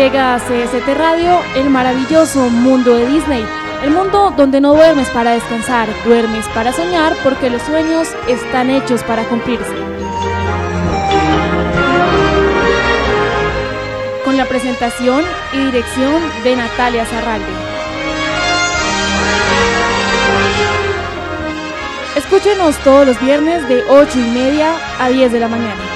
Llega a CST Radio el maravilloso mundo de Disney. El mundo donde no duermes para descansar, duermes para soñar porque los sueños están hechos para cumplirse. Con la presentación y dirección de Natalia Zarralde. Escúchenos todos los viernes de 8 y media a 10 de la mañana.